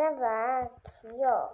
在玩皮友